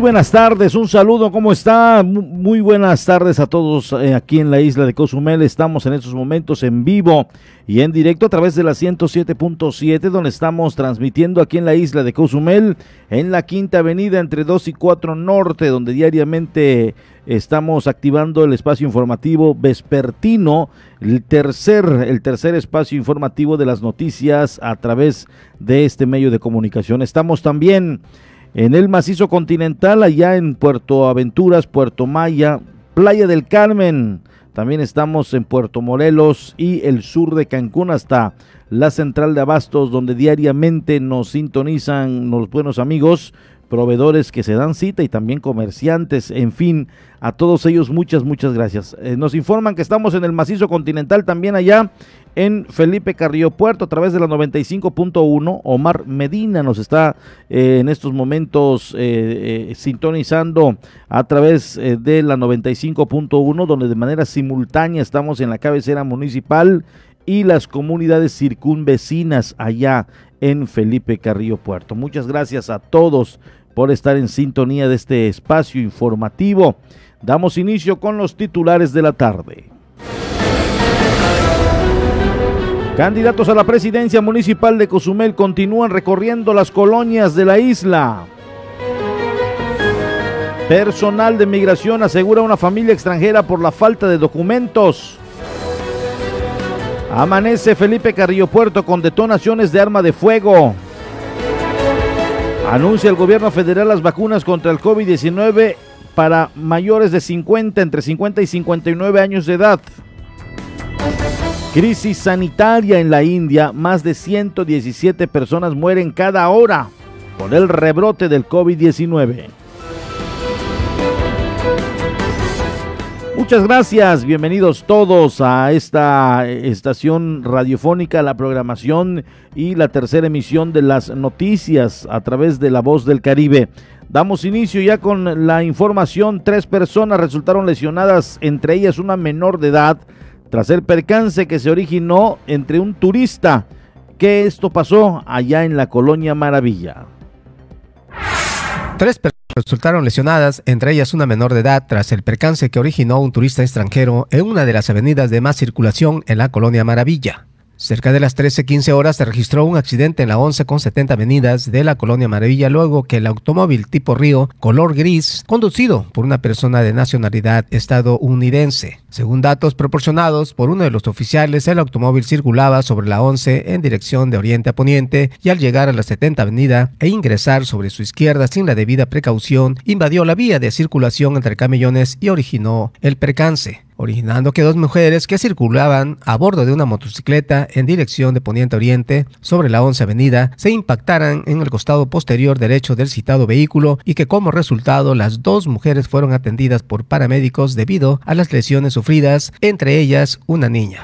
Buenas tardes, un saludo, ¿cómo está? Muy buenas tardes a todos eh, aquí en la isla de Cozumel. Estamos en estos momentos en vivo y en directo a través de la 107.7, donde estamos transmitiendo aquí en la isla de Cozumel, en la Quinta Avenida entre 2 y 4 Norte, donde diariamente estamos activando el espacio informativo vespertino, el tercer, el tercer espacio informativo de las noticias a través de este medio de comunicación. Estamos también en el macizo continental, allá en Puerto Aventuras, Puerto Maya, Playa del Carmen. También estamos en Puerto Morelos y el sur de Cancún hasta la central de Abastos, donde diariamente nos sintonizan los buenos amigos, proveedores que se dan cita y también comerciantes, en fin, a todos ellos muchas, muchas gracias. Eh, nos informan que estamos en el macizo continental también allá en Felipe Carrillo Puerto a través de la 95.1. Omar Medina nos está eh, en estos momentos eh, sintonizando a través de la 95.1, donde de manera simultánea estamos en la cabecera municipal y las comunidades circunvecinas allá en Felipe Carrillo Puerto. Muchas gracias a todos por estar en sintonía de este espacio informativo. Damos inicio con los titulares de la tarde. Candidatos a la presidencia municipal de Cozumel continúan recorriendo las colonias de la isla. Personal de migración asegura una familia extranjera por la falta de documentos. Amanece Felipe Carrillo Puerto con detonaciones de arma de fuego. Anuncia el gobierno federal las vacunas contra el COVID-19 para mayores de 50, entre 50 y 59 años de edad. Crisis sanitaria en la India, más de 117 personas mueren cada hora por el rebrote del COVID-19. Muchas gracias, bienvenidos todos a esta estación radiofónica, la programación y la tercera emisión de las noticias a través de La Voz del Caribe. Damos inicio ya con la información, tres personas resultaron lesionadas, entre ellas una menor de edad, tras el percance que se originó entre un turista. que esto pasó allá en la colonia Maravilla? Tres personas resultaron lesionadas, entre ellas una menor de edad, tras el percance que originó un turista extranjero en una de las avenidas de más circulación en la colonia Maravilla. Cerca de las 13:15 horas se registró un accidente en la 11 con 70 avenidas de la colonia Maravilla luego que el automóvil tipo Río, color gris, conducido por una persona de nacionalidad estadounidense. Según datos proporcionados por uno de los oficiales, el automóvil circulaba sobre la 11 en dirección de oriente a poniente y al llegar a la 70 avenida e ingresar sobre su izquierda sin la debida precaución, invadió la vía de circulación entre camellones y originó el percance originando que dos mujeres que circulaban a bordo de una motocicleta en dirección de Poniente Oriente sobre la 11 Avenida se impactaran en el costado posterior derecho del citado vehículo y que como resultado las dos mujeres fueron atendidas por paramédicos debido a las lesiones sufridas, entre ellas una niña.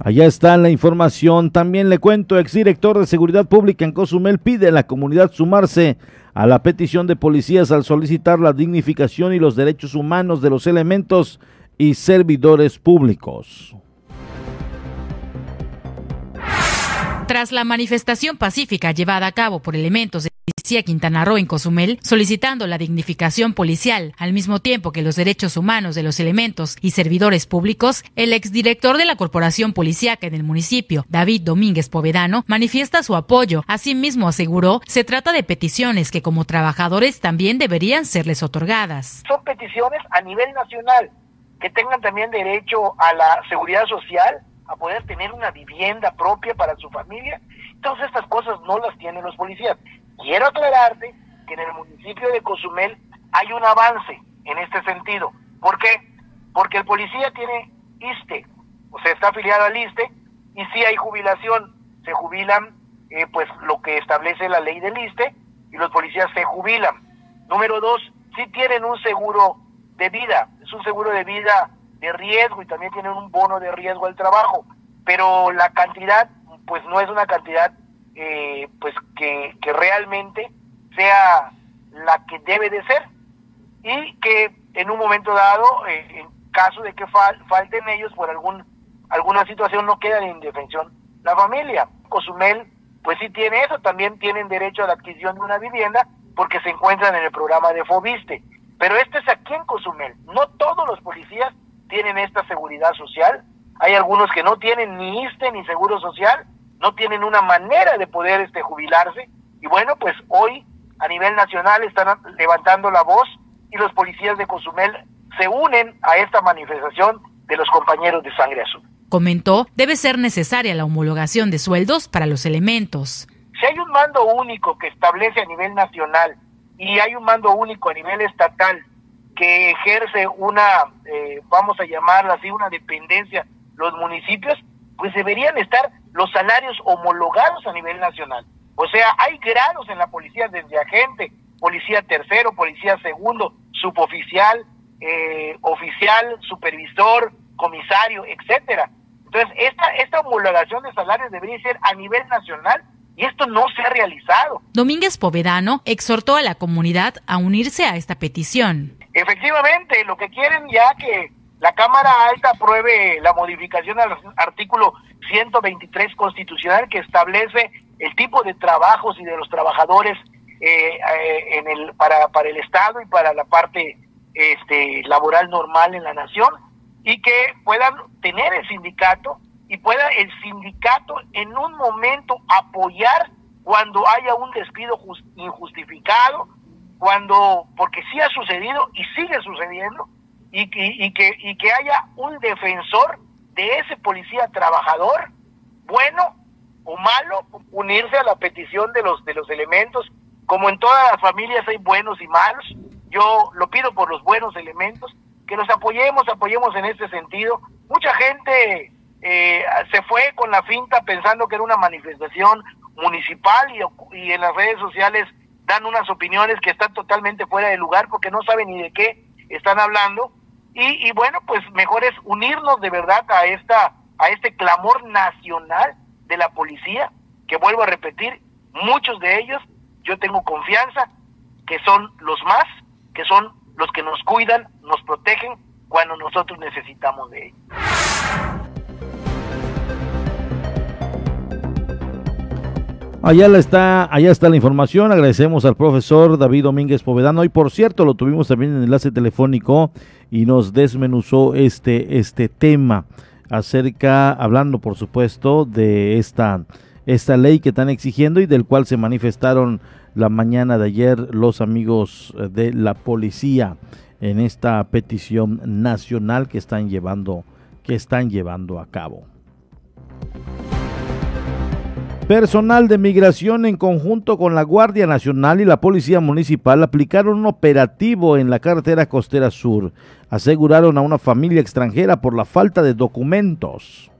Allá está la información. También le cuento, exdirector de Seguridad Pública en Cozumel pide a la comunidad sumarse a la petición de policías al solicitar la dignificación y los derechos humanos de los elementos y servidores públicos. Tras la manifestación pacífica llevada a cabo por elementos de policía Quintana Roo en Cozumel, solicitando la dignificación policial, al mismo tiempo que los derechos humanos de los elementos y servidores públicos, el exdirector de la Corporación Policiaca en el municipio, David Domínguez Povedano, manifiesta su apoyo. Asimismo, aseguró, se trata de peticiones que como trabajadores también deberían serles otorgadas. Son peticiones a nivel nacional que tengan también derecho a la seguridad social, a poder tener una vivienda propia para su familia. Entonces estas cosas no las tienen los policías. Quiero aclararte que en el municipio de Cozumel hay un avance en este sentido. ¿Por qué? Porque el policía tiene ISTE, o sea, está afiliado al ISTE, y si hay jubilación, se jubilan eh, pues lo que establece la ley del ISTE, y los policías se jubilan. Número dos, si tienen un seguro de vida, es un seguro de vida de riesgo y también tienen un bono de riesgo al trabajo, pero la cantidad pues no es una cantidad eh, pues que, que realmente sea la que debe de ser y que en un momento dado, eh, en caso de que falten ellos por algún alguna situación, no queda en indefensión la familia. Cozumel, pues sí tiene eso, también tienen derecho a la adquisición de una vivienda porque se encuentran en el programa de Fobiste. Pero este es aquí en Cozumel. No todos los policías tienen esta seguridad social. Hay algunos que no tienen ni ISTE ni seguro social, no tienen una manera de poder este jubilarse. Y bueno, pues hoy a nivel nacional están levantando la voz y los policías de Cozumel se unen a esta manifestación de los compañeros de Sangre Azul. Comentó, debe ser necesaria la homologación de sueldos para los elementos. Si hay un mando único que establece a nivel nacional y hay un mando único a nivel estatal que ejerce una, eh, vamos a llamarla así, una dependencia, los municipios, pues deberían estar los salarios homologados a nivel nacional. O sea, hay grados en la policía desde agente, policía tercero, policía segundo, suboficial, eh, oficial, supervisor, comisario, etcétera. Entonces, esta, esta homologación de salarios debería ser a nivel nacional y esto no se ha realizado. Domínguez Povedano exhortó a la comunidad a unirse a esta petición. Efectivamente, lo que quieren ya que la Cámara Alta apruebe la modificación al artículo 123 constitucional que establece el tipo de trabajos y de los trabajadores eh, eh, en el para, para el Estado y para la parte este laboral normal en la nación y que puedan tener el sindicato y pueda el sindicato en un momento apoyar cuando haya un despido injustificado, cuando, porque sí ha sucedido y sigue sucediendo, y, y, que, y que haya un defensor de ese policía trabajador, bueno o malo, unirse a la petición de los, de los elementos, como en todas las familias hay buenos y malos, yo lo pido por los buenos elementos, que los apoyemos, apoyemos en este sentido. Mucha gente eh, se fue con la finta pensando que era una manifestación municipal y, y en las redes sociales dan unas opiniones que están totalmente fuera de lugar porque no saben ni de qué están hablando. Y, y, bueno, pues mejor es unirnos de verdad a esta a este clamor nacional de la policía, que vuelvo a repetir, muchos de ellos yo tengo confianza que son los más, que son los que nos cuidan, nos protegen cuando nosotros necesitamos de ellos. Allá está, allá está la información. Agradecemos al profesor David Domínguez Povedano. Y por cierto, lo tuvimos también en enlace telefónico y nos desmenuzó este, este tema acerca, hablando por supuesto de esta, esta ley que están exigiendo y del cual se manifestaron la mañana de ayer los amigos de la policía en esta petición nacional que están llevando, que están llevando a cabo. Personal de migración en conjunto con la Guardia Nacional y la Policía Municipal aplicaron un operativo en la carretera costera sur. Aseguraron a una familia extranjera por la falta de documentos.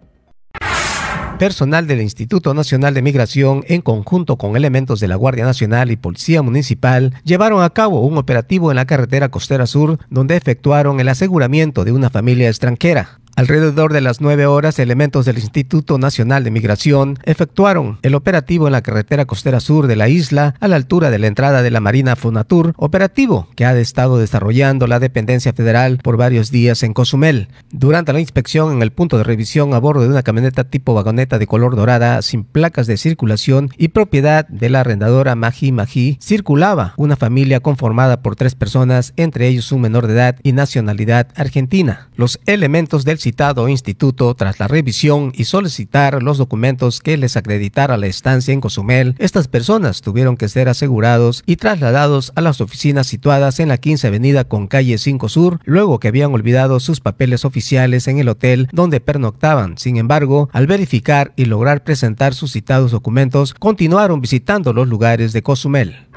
Personal del Instituto Nacional de Migración, en conjunto con elementos de la Guardia Nacional y Policía Municipal, llevaron a cabo un operativo en la carretera costera sur, donde efectuaron el aseguramiento de una familia extranjera. Alrededor de las nueve horas, elementos del Instituto Nacional de Migración efectuaron el operativo en la carretera costera sur de la isla a la altura de la entrada de la Marina Fonatur, operativo que ha estado desarrollando la dependencia federal por varios días en Cozumel. Durante la inspección en el punto de revisión a bordo de una camioneta tipo vagoneta de color dorada sin placas de circulación y propiedad de la arrendadora Maji Maji, circulaba una familia conformada por tres personas, entre ellos un menor de edad y nacionalidad argentina. Los elementos del citado instituto tras la revisión y solicitar los documentos que les acreditara la estancia en Cozumel. Estas personas tuvieron que ser asegurados y trasladados a las oficinas situadas en la 15 Avenida con calle 5 Sur, luego que habían olvidado sus papeles oficiales en el hotel donde pernoctaban. Sin embargo, al verificar y lograr presentar sus citados documentos, continuaron visitando los lugares de Cozumel.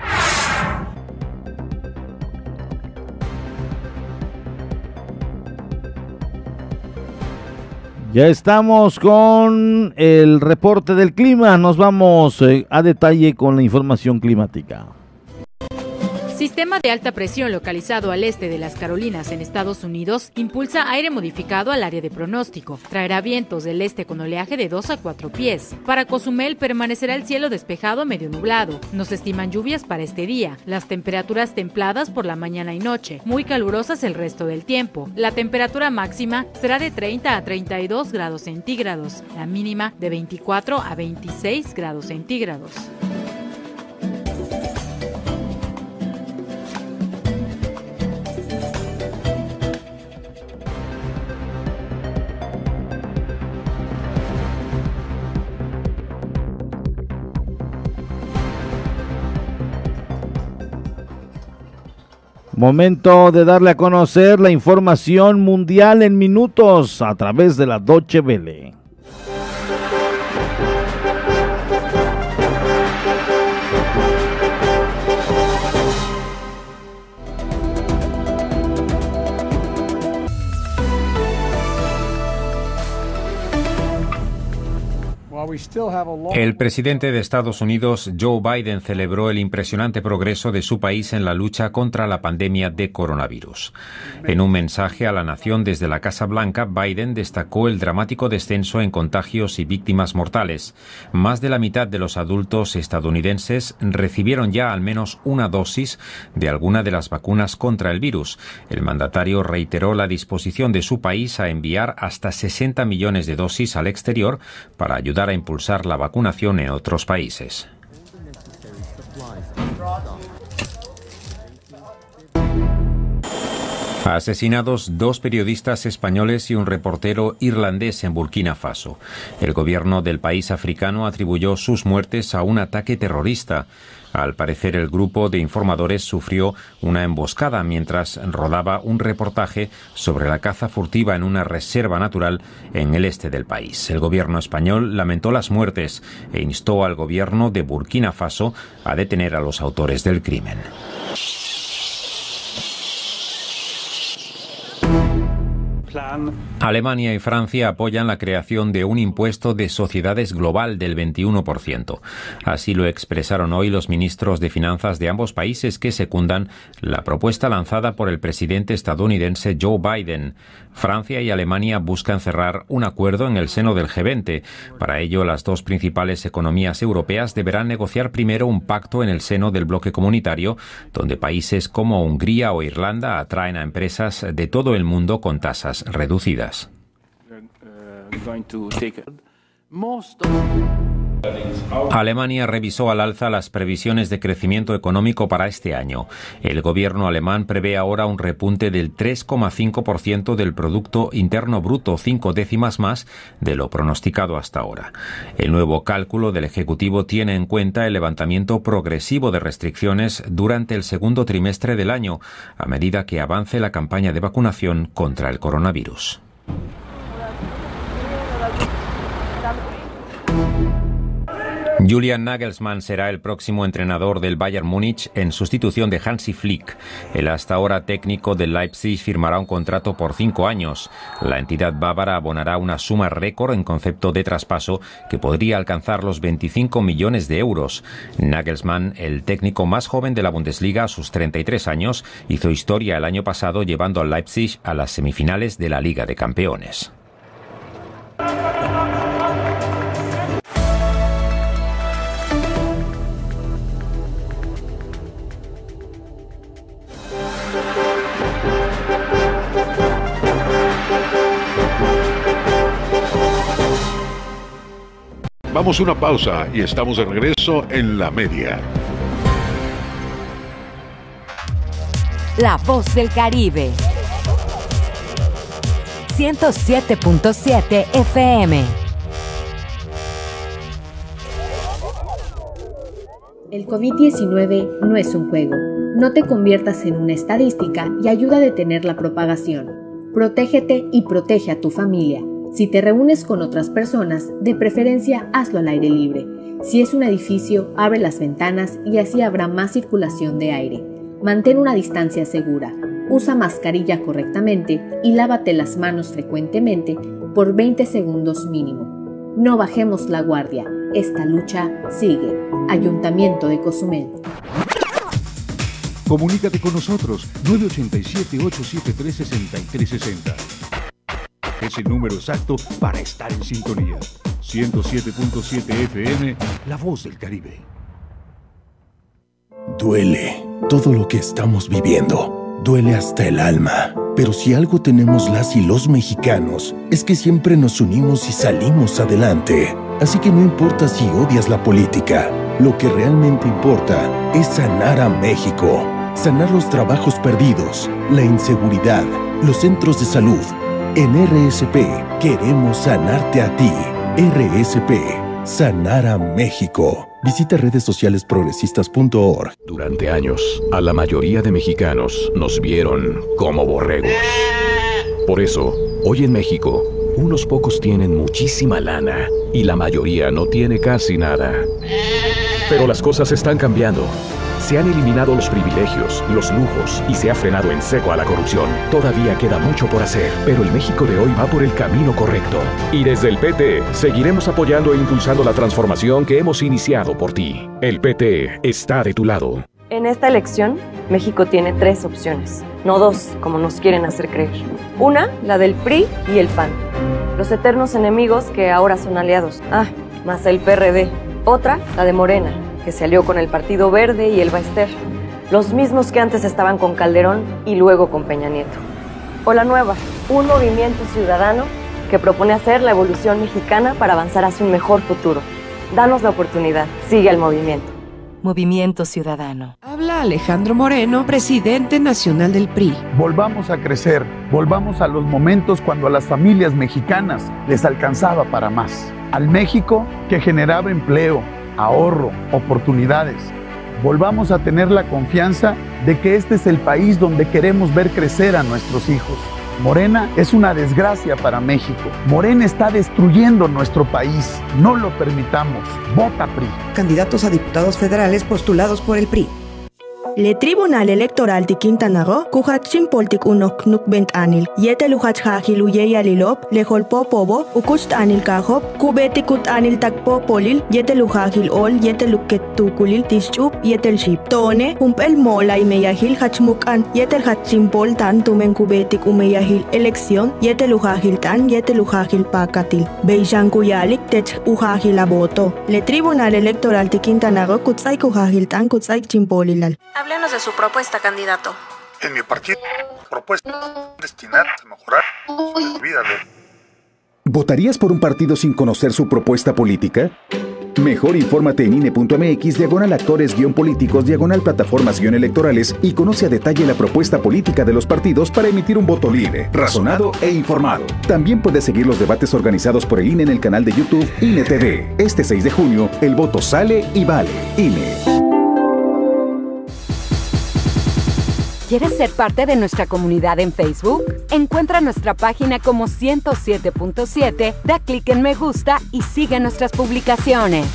Ya estamos con el reporte del clima. Nos vamos eh, a detalle con la información climática. Sistema de alta presión localizado al este de las Carolinas en Estados Unidos impulsa aire modificado al área de pronóstico. Traerá vientos del este con oleaje de 2 a 4 pies. Para Cozumel permanecerá el cielo despejado medio nublado. Nos estiman lluvias para este día. Las temperaturas templadas por la mañana y noche, muy calurosas el resto del tiempo. La temperatura máxima será de 30 a 32 grados centígrados, la mínima de 24 a 26 grados centígrados. Momento de darle a conocer la información mundial en minutos a través de la Doche Vele. El presidente de Estados Unidos, Joe Biden, celebró el impresionante progreso de su país en la lucha contra la pandemia de coronavirus. En un mensaje a la nación desde la Casa Blanca, Biden destacó el dramático descenso en contagios y víctimas mortales. Más de la mitad de los adultos estadounidenses recibieron ya al menos una dosis de alguna de las vacunas contra el virus. El mandatario reiteró la disposición de su país a enviar hasta 60 millones de dosis al exterior para ayudar a impulsar la vacunación en otros países. Asesinados dos periodistas españoles y un reportero irlandés en Burkina Faso. El gobierno del país africano atribuyó sus muertes a un ataque terrorista. Al parecer, el grupo de informadores sufrió una emboscada mientras rodaba un reportaje sobre la caza furtiva en una reserva natural en el este del país. El gobierno español lamentó las muertes e instó al gobierno de Burkina Faso a detener a los autores del crimen. Alemania y Francia apoyan la creación de un impuesto de sociedades global del 21%. Así lo expresaron hoy los ministros de Finanzas de ambos países que secundan la propuesta lanzada por el presidente estadounidense Joe Biden. Francia y Alemania buscan cerrar un acuerdo en el seno del G20. Para ello, las dos principales economías europeas deberán negociar primero un pacto en el seno del bloque comunitario, donde países como Hungría o Irlanda atraen a empresas de todo el mundo con tasas reducidas. Alemania revisó al alza las previsiones de crecimiento económico para este año. El gobierno alemán prevé ahora un repunte del 3,5% del Producto Interno Bruto, cinco décimas más de lo pronosticado hasta ahora. El nuevo cálculo del Ejecutivo tiene en cuenta el levantamiento progresivo de restricciones durante el segundo trimestre del año, a medida que avance la campaña de vacunación contra el coronavirus. Julian Nagelsmann será el próximo entrenador del Bayern Múnich en sustitución de Hansi Flick. El hasta ahora técnico del Leipzig firmará un contrato por cinco años. La entidad bávara abonará una suma récord en concepto de traspaso que podría alcanzar los 25 millones de euros. Nagelsmann, el técnico más joven de la Bundesliga a sus 33 años, hizo historia el año pasado llevando al Leipzig a las semifinales de la Liga de Campeones. Vamos a una pausa y estamos de regreso en la media. La voz del Caribe. 107.7 FM. El COVID-19 no es un juego. No te conviertas en una estadística y ayuda a detener la propagación. Protégete y protege a tu familia. Si te reúnes con otras personas, de preferencia hazlo al aire libre. Si es un edificio, abre las ventanas y así habrá más circulación de aire. Mantén una distancia segura. Usa mascarilla correctamente y lávate las manos frecuentemente por 20 segundos mínimo. No bajemos la guardia. Esta lucha sigue. Ayuntamiento de Cozumel. Comunícate con nosotros 987-873-6360. Es el número exacto para estar en sintonía. 107.7 FM, La Voz del Caribe. Duele todo lo que estamos viviendo. Duele hasta el alma. Pero si algo tenemos las y los mexicanos, es que siempre nos unimos y salimos adelante. Así que no importa si odias la política, lo que realmente importa es sanar a México. Sanar los trabajos perdidos, la inseguridad, los centros de salud. En RSP queremos sanarte a ti. RSP, sanar a México. Visita redes sociales progresistas.org. Durante años, a la mayoría de mexicanos nos vieron como borregos. Por eso, hoy en México, unos pocos tienen muchísima lana y la mayoría no tiene casi nada. Pero las cosas están cambiando. Se han eliminado los privilegios, los lujos y se ha frenado en seco a la corrupción. Todavía queda mucho por hacer, pero el México de hoy va por el camino correcto. Y desde el PT seguiremos apoyando e impulsando la transformación que hemos iniciado por ti. El PT está de tu lado. En esta elección, México tiene tres opciones, no dos, como nos quieren hacer creer. Una, la del PRI y el PAN, los eternos enemigos que ahora son aliados. Ah, más el PRD. Otra, la de Morena, que se alió con el Partido Verde y el Baester, los mismos que antes estaban con Calderón y luego con Peña Nieto. O la nueva, un movimiento ciudadano que propone hacer la evolución mexicana para avanzar hacia un mejor futuro. Danos la oportunidad, sigue el movimiento. Movimiento Ciudadano. Habla Alejandro Moreno, presidente nacional del PRI. Volvamos a crecer, volvamos a los momentos cuando a las familias mexicanas les alcanzaba para más. Al México que generaba empleo, ahorro, oportunidades. Volvamos a tener la confianza de que este es el país donde queremos ver crecer a nuestros hijos. Morena es una desgracia para México. Morena está destruyendo nuestro país. No lo permitamos. Vota PRI. Candidatos a diputados federales postulados por el PRI. Le Tribunal Electoral de Quintana Roo, kuhatsin poltik unok nuk bent anil, yete luhach hajil alilop, le holpo pobo, ukust anil kahop, kubeti kut anil takpo polil, yete luhajil ol, yete luket tukulil tischup, yetel ship. Tone, humpel mola y meyahil hachmukan, yetel hatsin pol tan tumen kubetik umeyahil elección, yete luhajil tan, yete luhajil pakatil. Beishan kuyalik tech uhajil aboto. Le Tribunal Electoral de Quintana Roo, kuhajil tan, kutsay chimpolilal. Háblenos de su propuesta, candidato. En mi partido, propuesta destinada a mejorar la vida de... ¿Votarías por un partido sin conocer su propuesta política? Mejor infórmate en INE.mx, diagonal actores guion políticos, diagonal plataformas guion electorales y conoce a detalle la propuesta política de los partidos para emitir un voto libre, razonado e informado. También puedes seguir los debates organizados por el INE en el canal de YouTube INE TV. Este 6 de junio, el voto sale y vale. INE. ¿Quieres ser parte de nuestra comunidad en Facebook? Encuentra nuestra página como 107.7, da clic en me gusta y sigue nuestras publicaciones.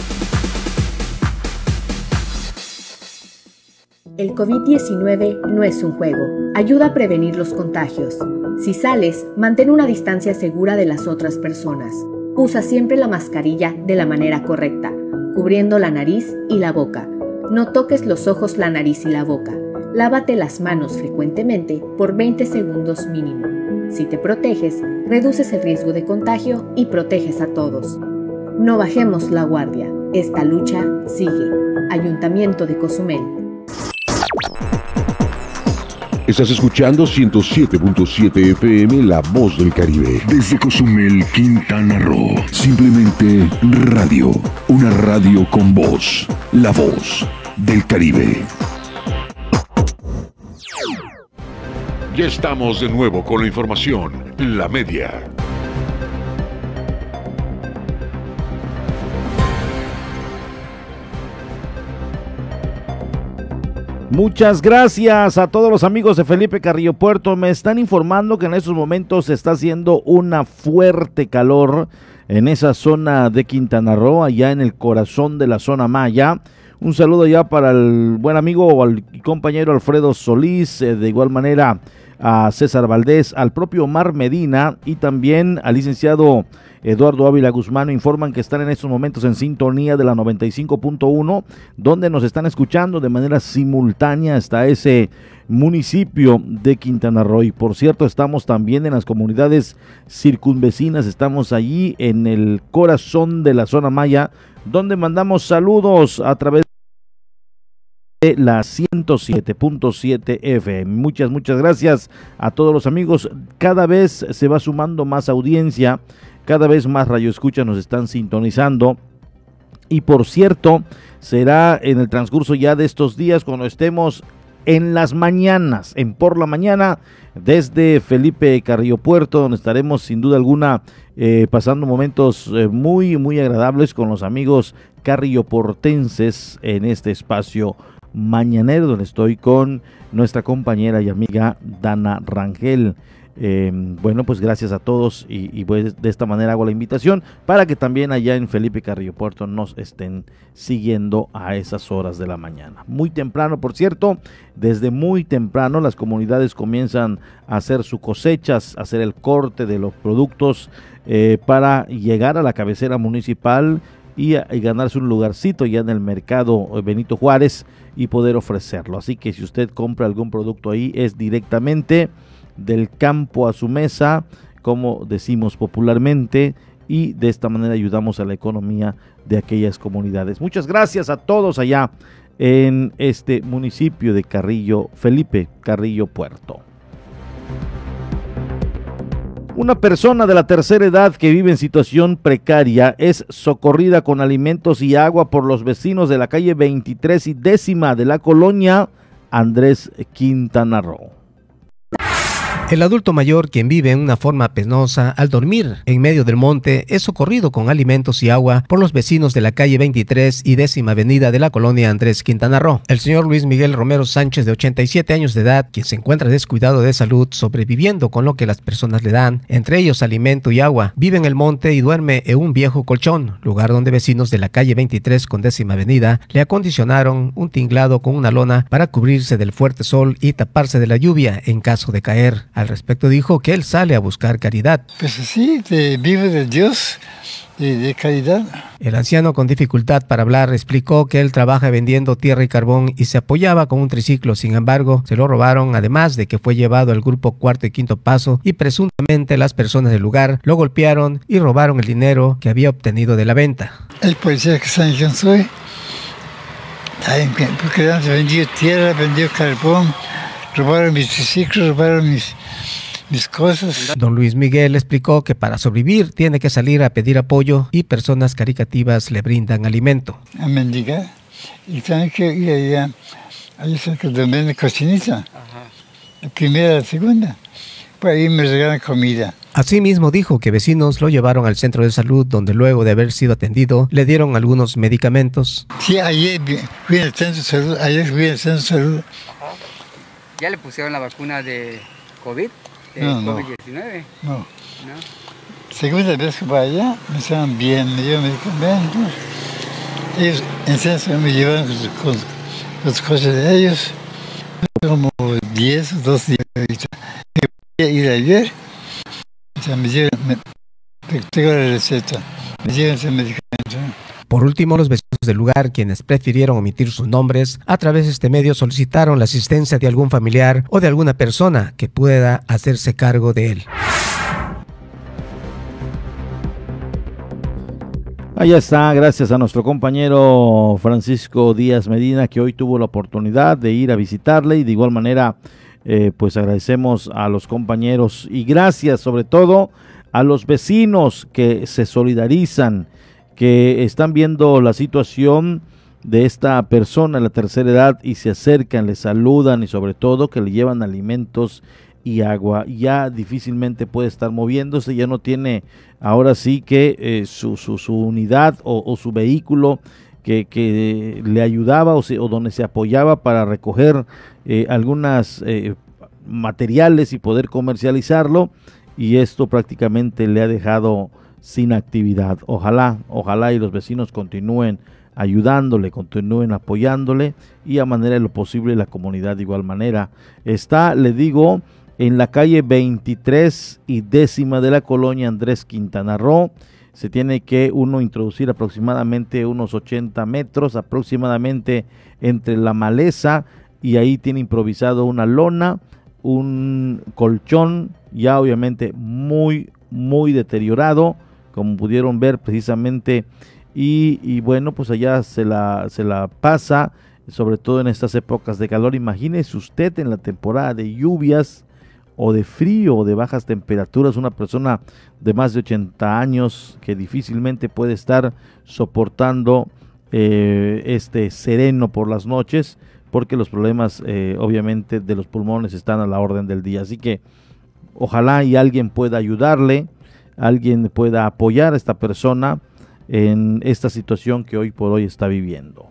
El COVID-19 no es un juego. Ayuda a prevenir los contagios. Si sales, mantén una distancia segura de las otras personas. Usa siempre la mascarilla de la manera correcta, cubriendo la nariz y la boca. No toques los ojos, la nariz y la boca. Lávate las manos frecuentemente por 20 segundos mínimo. Si te proteges, reduces el riesgo de contagio y proteges a todos. No bajemos la guardia. Esta lucha sigue. Ayuntamiento de Cozumel. Estás escuchando 107.7 FM La Voz del Caribe. Desde Cozumel, Quintana Roo. Simplemente radio. Una radio con voz. La Voz del Caribe. Ya estamos de nuevo con la información, la media. Muchas gracias a todos los amigos de Felipe Carrillo Puerto. Me están informando que en estos momentos se está haciendo una fuerte calor en esa zona de Quintana Roo, allá en el corazón de la zona Maya. Un saludo ya para el buen amigo o al compañero Alfredo Solís, eh, de igual manera a César Valdés, al propio Omar Medina y también al licenciado Eduardo Ávila Guzmán informan que están en estos momentos en sintonía de la 95.1, donde nos están escuchando de manera simultánea hasta ese municipio de Quintana Roo. Y por cierto, estamos también en las comunidades circunvecinas, estamos allí en el corazón de la zona maya, donde mandamos saludos a través la 107.7 FM. Muchas, muchas gracias a todos los amigos. Cada vez se va sumando más audiencia cada vez más Radio Escucha nos están sintonizando. Y por cierto, será en el transcurso ya de estos días cuando estemos en las mañanas, en por la mañana, desde Felipe Carrillo Puerto, donde estaremos sin duda alguna eh, pasando momentos eh, muy, muy agradables con los amigos Carrillo Portenses en este espacio mañanero, donde estoy con nuestra compañera y amiga Dana Rangel. Eh, bueno, pues gracias a todos y, pues de esta manera hago la invitación para que también allá en Felipe Carrillo Puerto nos estén siguiendo a esas horas de la mañana. Muy temprano, por cierto, desde muy temprano las comunidades comienzan a hacer sus cosechas, a hacer el corte de los productos eh, para llegar a la cabecera municipal y, ganarse un lugarcito ya en el mercado Benito Juárez y poder ofrecerlo. Así que si usted compra algún producto ahí es directamente del campo a su mesa, como decimos popularmente, y de esta manera ayudamos a la economía de aquellas comunidades. Muchas gracias a todos allá en este municipio de Carrillo, Felipe Carrillo Puerto. Una persona de la tercera edad que vive en situación precaria es socorrida con alimentos y agua por los vecinos de la calle 23 y décima de la colonia Andrés Quintana Roo. El adulto mayor, quien vive en una forma penosa al dormir en medio del monte, es socorrido con alimentos y agua por los vecinos de la calle 23 y décima avenida de la colonia Andrés Quintana Roo. El señor Luis Miguel Romero Sánchez, de 87 años de edad, quien se encuentra descuidado de salud, sobreviviendo con lo que las personas le dan, entre ellos alimento y agua, vive en el monte y duerme en un viejo colchón, lugar donde vecinos de la calle 23 con décima avenida le acondicionaron un tinglado con una lona para cubrirse del fuerte sol y taparse de la lluvia en caso de caer. Al respecto dijo que él sale a buscar caridad. Pues sí, vive de Dios y de caridad. El anciano con dificultad para hablar explicó que él trabaja vendiendo tierra y carbón y se apoyaba con un triciclo. Sin embargo, se lo robaron, además de que fue llevado al grupo cuarto y quinto paso y presuntamente las personas del lugar lo golpearon y robaron el dinero que había obtenido de la venta. El policía que sabe quién soy, porque vendió tierra, vendió carbón, robaron mis triciclos, robaron mis mis cosas. Don Luis Miguel explicó que para sobrevivir tiene que salir a pedir apoyo y personas caricativas le brindan alimento. A mendigar. Y tiene que ir allá, allá cerca de cochinita. La primera, la segunda. Por ahí me regalan comida. Asimismo dijo que vecinos lo llevaron al centro de salud donde luego de haber sido atendido le dieron algunos medicamentos. Sí, ayer fui al centro de salud, ayer fui al centro de salud. ¿Ya le pusieron la vacuna de COVID? no, COVID-19? No. no. Segunda vez que voy allá, me estaban bien, me llevan medicamentos. Ellos en serio me llevan con, los coches de ellos. Como 10 o 12 días ahorita. Me ir ayer. O sea, me llevan, me, tengo la receta. Me llevan ese medicamento. Por último, los vecinos del lugar, quienes prefirieron omitir sus nombres, a través de este medio solicitaron la asistencia de algún familiar o de alguna persona que pueda hacerse cargo de él. Ahí está, gracias a nuestro compañero Francisco Díaz Medina que hoy tuvo la oportunidad de ir a visitarle y de igual manera eh, pues agradecemos a los compañeros y gracias sobre todo a los vecinos que se solidarizan que están viendo la situación de esta persona en la tercera edad y se acercan, le saludan y sobre todo que le llevan alimentos y agua. Ya difícilmente puede estar moviéndose, ya no tiene ahora sí que eh, su, su, unidad o, su vehículo que, le ayudaba o, o, donde se apoyaba para recoger eh, algunas eh, materiales y poder comercializarlo y esto prácticamente le ha dejado sin actividad. Ojalá, ojalá y los vecinos continúen ayudándole, continúen apoyándole y a manera de lo posible la comunidad de igual manera. Está, le digo, en la calle 23 y décima de la colonia Andrés Quintana Roo. Se tiene que uno introducir aproximadamente unos 80 metros, aproximadamente entre la maleza y ahí tiene improvisado una lona, un colchón ya obviamente muy, muy deteriorado, como pudieron ver precisamente. Y, y bueno, pues allá se la, se la pasa, sobre todo en estas épocas de calor. Imagínese usted en la temporada de lluvias, o de frío o de bajas temperaturas, una persona de más de 80 años que difícilmente puede estar soportando eh, este sereno por las noches, porque los problemas eh, obviamente de los pulmones están a la orden del día. Así que ojalá y alguien pueda ayudarle, alguien pueda apoyar a esta persona en esta situación que hoy por hoy está viviendo.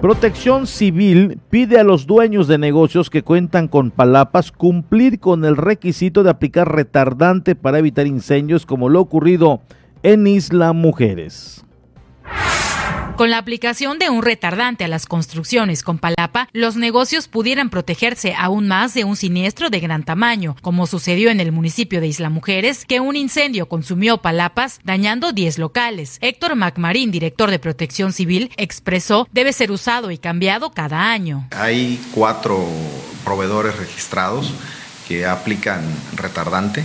Protección Civil pide a los dueños de negocios que cuentan con palapas cumplir con el requisito de aplicar retardante para evitar incendios como lo ocurrido en Isla Mujeres. Con la aplicación de un retardante a las construcciones con palapa, los negocios pudieran protegerse aún más de un siniestro de gran tamaño, como sucedió en el municipio de Isla Mujeres, que un incendio consumió palapas, dañando 10 locales. Héctor MacMarín, director de Protección Civil, expresó debe ser usado y cambiado cada año. Hay cuatro proveedores registrados que aplican retardante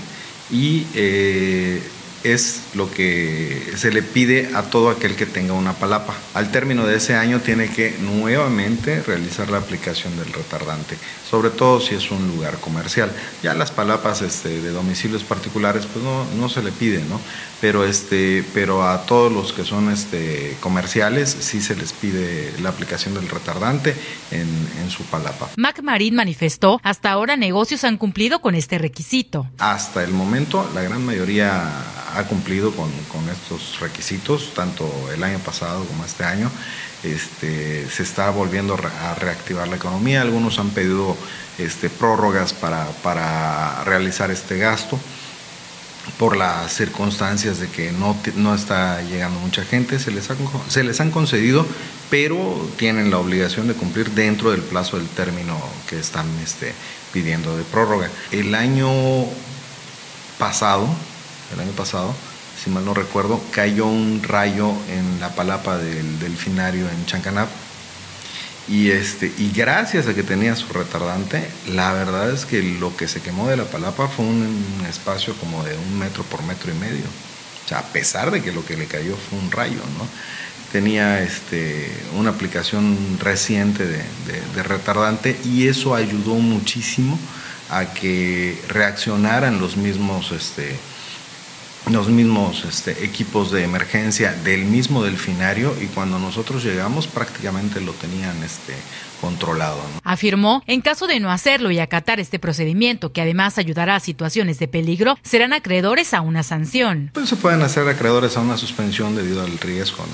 y eh, es lo que se le pide a todo aquel que tenga una palapa. Al término de ese año tiene que nuevamente realizar la aplicación del retardante, sobre todo si es un lugar comercial. Ya las palapas este, de domicilios particulares pues no, no se le pide, ¿no? Pero, este, pero a todos los que son este, comerciales sí se les pide la aplicación del retardante en, en su palapa. Mac Marín manifestó, hasta ahora negocios han cumplido con este requisito. Hasta el momento la gran mayoría ha cumplido con, estos requisitos, tanto el año pasado como este año. Este, se está volviendo a reactivar la economía, algunos han pedido este, prórrogas para, para realizar este gasto por las circunstancias de que no, no está llegando mucha gente, se les, se les han concedido, pero tienen la obligación de cumplir dentro del plazo del término que están este, pidiendo de prórroga. El año pasado, el año pasado, si mal no recuerdo, cayó un rayo en la palapa del delfinario en Chancanap. Y, este, y gracias a que tenía su retardante, la verdad es que lo que se quemó de la palapa fue un, espacio como de un metro por metro y medio. O sea, a pesar de que lo que le cayó fue un rayo, ¿no? Tenía este, una aplicación reciente de, de retardante y eso ayudó muchísimo a que reaccionaran los mismos este, los mismos este, equipos de emergencia del mismo delfinario y cuando nosotros llegamos prácticamente lo tenían este, controlado. Afirmó, en caso de no hacerlo y acatar este procedimiento, que además ayudará a situaciones de peligro, serán acreedores a una sanción. Pues se pueden hacer acreedores a una suspensión debido al riesgo,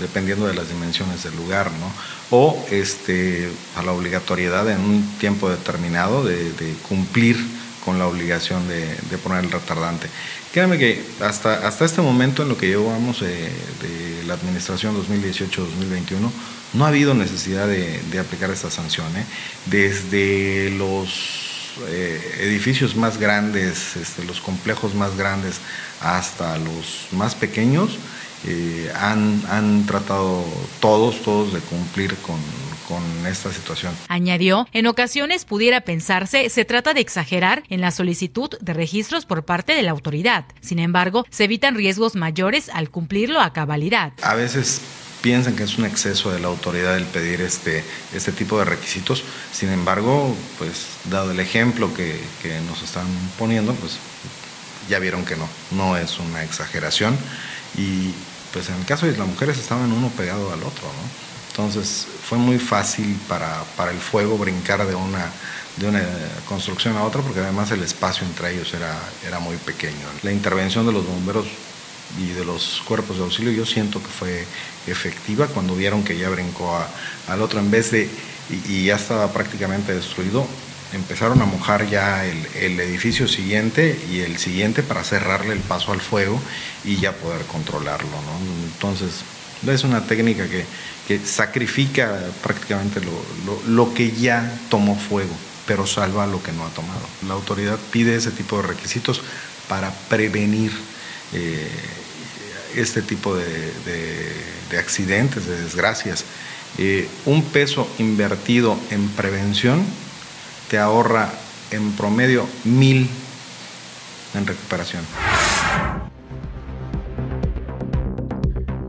dependiendo de las dimensiones del lugar, ¿no? o este, a la obligatoriedad en un tiempo determinado de, cumplir con la obligación de, de poner el retardante. Créame que hasta, hasta este momento, en lo que llevamos de la administración 2018-2021, no ha habido necesidad de, aplicar esta sanción. ¿eh? Desde los eh, edificios más grandes, este, los complejos más grandes, hasta los más pequeños, eh, han, han tratado todos, todos de cumplir con, con esta situación. Añadió, en ocasiones pudiera pensarse se trata de exagerar en la solicitud de registros por parte de la autoridad. Sin embargo, se evitan riesgos mayores al cumplirlo a cabalidad. A veces piensan que es un exceso de la autoridad el pedir este, este tipo de requisitos. Sin embargo, pues dado el ejemplo que, que nos están poniendo, pues ya vieron que no, no es una exageración. Y pues en el caso de las mujeres estaban uno pegado al otro, ¿no? Entonces fue muy fácil para, para el fuego brincar de una, de una construcción a otra porque además el espacio entre ellos era, era muy pequeño. La intervención de los bomberos y de los cuerpos de auxilio yo siento que fue efectiva cuando vieron que ya brincó a, al otro en vez de y, ya estaba prácticamente destruido empezaron a mojar ya el, el, edificio siguiente y el siguiente para cerrarle el paso al fuego y ya poder controlarlo ¿no? entonces es una técnica que, que sacrifica prácticamente lo, lo, lo que ya tomó fuego pero salva lo que no ha tomado la autoridad pide ese tipo de requisitos para prevenir eh, este tipo de, de, accidentes, de desgracias. Eh, un peso invertido en prevención te ahorra en promedio mil en recuperación.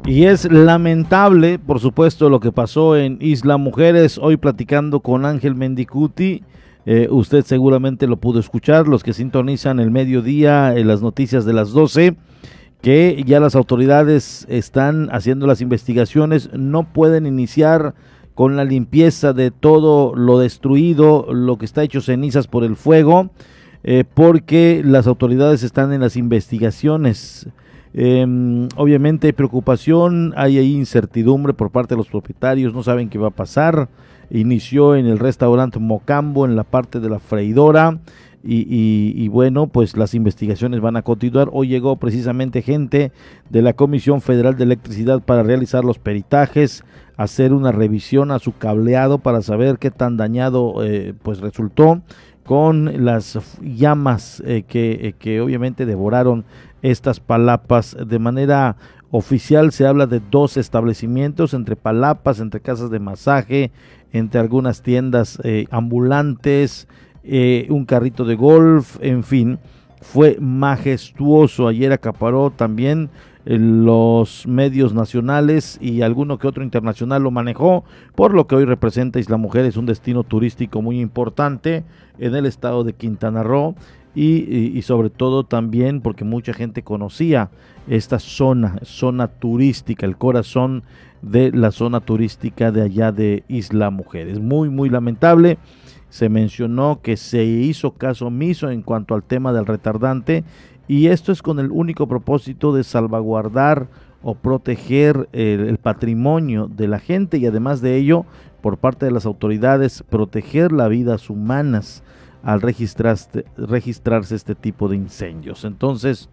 Y es lamentable, por supuesto, lo que pasó en Isla Mujeres. Hoy platicando con Ángel Mendicuti, eh, usted seguramente lo pudo escuchar, los que sintonizan el mediodía, en las noticias de las 12 que ya las autoridades están haciendo las investigaciones, no pueden iniciar con la limpieza de todo lo destruido, lo que está hecho cenizas por el fuego, eh, porque las autoridades están en las investigaciones. Em, obviamente hay preocupación, hay ahí incertidumbre por parte de los propietarios, no saben qué va a pasar. Inició en el restaurante Mocambo, en la parte de la freidora. Y, bueno, pues las investigaciones van a continuar. Hoy llegó precisamente gente de la Comisión Federal de Electricidad para realizar los peritajes, hacer una revisión a su cableado para saber qué tan dañado eh, pues resultó con las llamas eh, eh, que obviamente devoraron estas palapas. De manera oficial se habla de dos establecimientos entre palapas, entre casas de masaje, entre algunas tiendas ambulantes, eh, un carrito de golf, en fin, fue majestuoso. Ayer acaparó también eh, los medios nacionales y alguno que otro internacional lo manejó, por lo que hoy representa Isla Mujer, es un destino turístico muy importante en el estado de Quintana Roo y, sobre todo también porque mucha gente conocía esta zona, zona turística, el corazón de la zona turística de allá de Isla Mujeres. Muy, muy lamentable se mencionó que se hizo caso omiso en cuanto al tema del retardante y esto es con el único propósito de salvaguardar o proteger el, patrimonio de la gente y además de ello por parte de las autoridades proteger las vidas humanas al registrarse, este tipo de incendios. Entonces,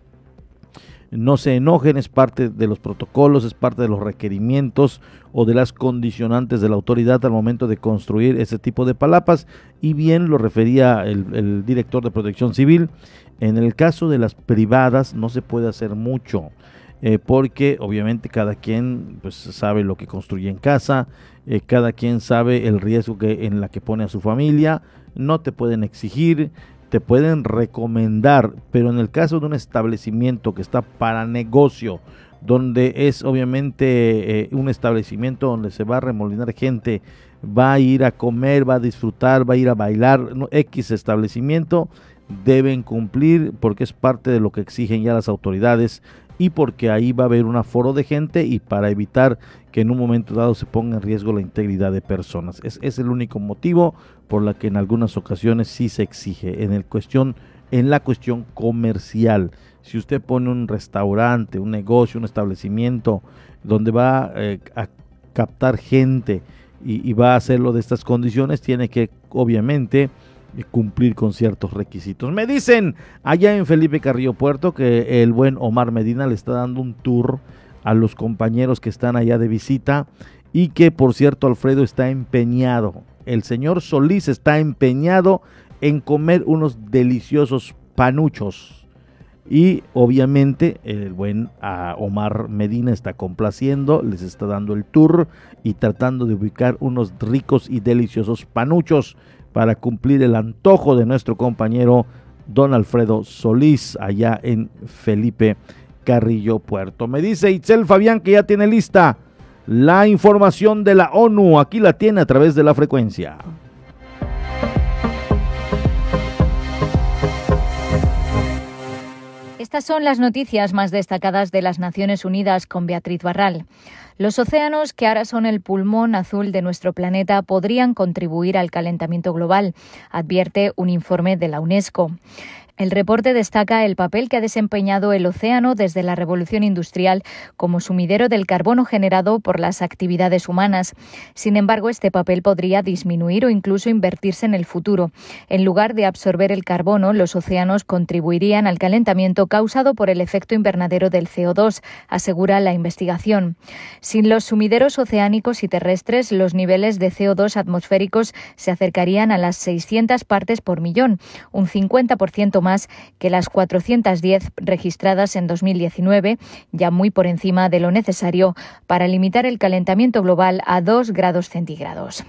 no se enojen, es parte de los protocolos, es parte de los requerimientos o de las condicionantes de la autoridad al momento de construir ese tipo de palapas. Y bien lo refería el, director de protección civil, en el caso de las privadas no se puede hacer mucho. Eh, porque obviamente cada quien pues sabe lo que construye en casa, eh, cada quien sabe el riesgo que en la que pone a su familia, no te pueden exigir, te pueden recomendar, pero en el caso de un establecimiento que está para negocio, donde es obviamente eh, un establecimiento donde se va a remolinar gente, va a ir a comer, va a disfrutar, va a ir a bailar, X establecimiento, deben cumplir porque es parte de lo que exigen ya las autoridades y porque ahí va a haber un aforo de gente y para evitar que en un momento dado se ponga en riesgo la integridad de personas. Es, es el único motivo por la que en algunas ocasiones sí se exige en, el cuestión, en la cuestión comercial. Si usted pone un restaurante, un negocio, un establecimiento donde va eh, a captar gente y, y va a hacerlo de estas condiciones, tiene que obviamente cumplir con ciertos requisitos. Me dicen allá en Felipe Carrillo Puerto que el buen Omar Medina le está dando un tour a los compañeros que están allá de visita y que por cierto Alfredo está empeñado, el señor Solís está empeñado en comer unos deliciosos panuchos y obviamente el buen ah, Omar Medina está complaciendo, les está dando el tour y tratando de ubicar unos ricos y deliciosos panuchos para cumplir el antojo de nuestro compañero don Alfredo Solís allá en Felipe Carrillo Puerto. Me dice Itzel Fabián que ya tiene lista la información de la ONU. Aquí la tiene a través de la frecuencia. Estas son las noticias más destacadas de las Naciones Unidas con Beatriz Barral. Los océanos, que ahora son el pulmón azul de nuestro planeta, podrían contribuir al calentamiento global, advierte un informe de la UNESCO. El reporte destaca el papel que ha desempeñado el océano desde la revolución industrial como sumidero del carbono generado por las actividades humanas. Sin embargo, este papel podría disminuir o incluso invertirse en el futuro. En lugar de absorber el carbono, los océanos contribuirían al calentamiento causado por el efecto invernadero del CO2, asegura la investigación. Sin los sumideros oceánicos y terrestres, los niveles de CO2 atmosféricos se acercarían a las 600 partes por millón, un 50% más que las 410 registradas en 2019, ya muy por encima de lo necesario para limitar el calentamiento global a 2 grados centígrados.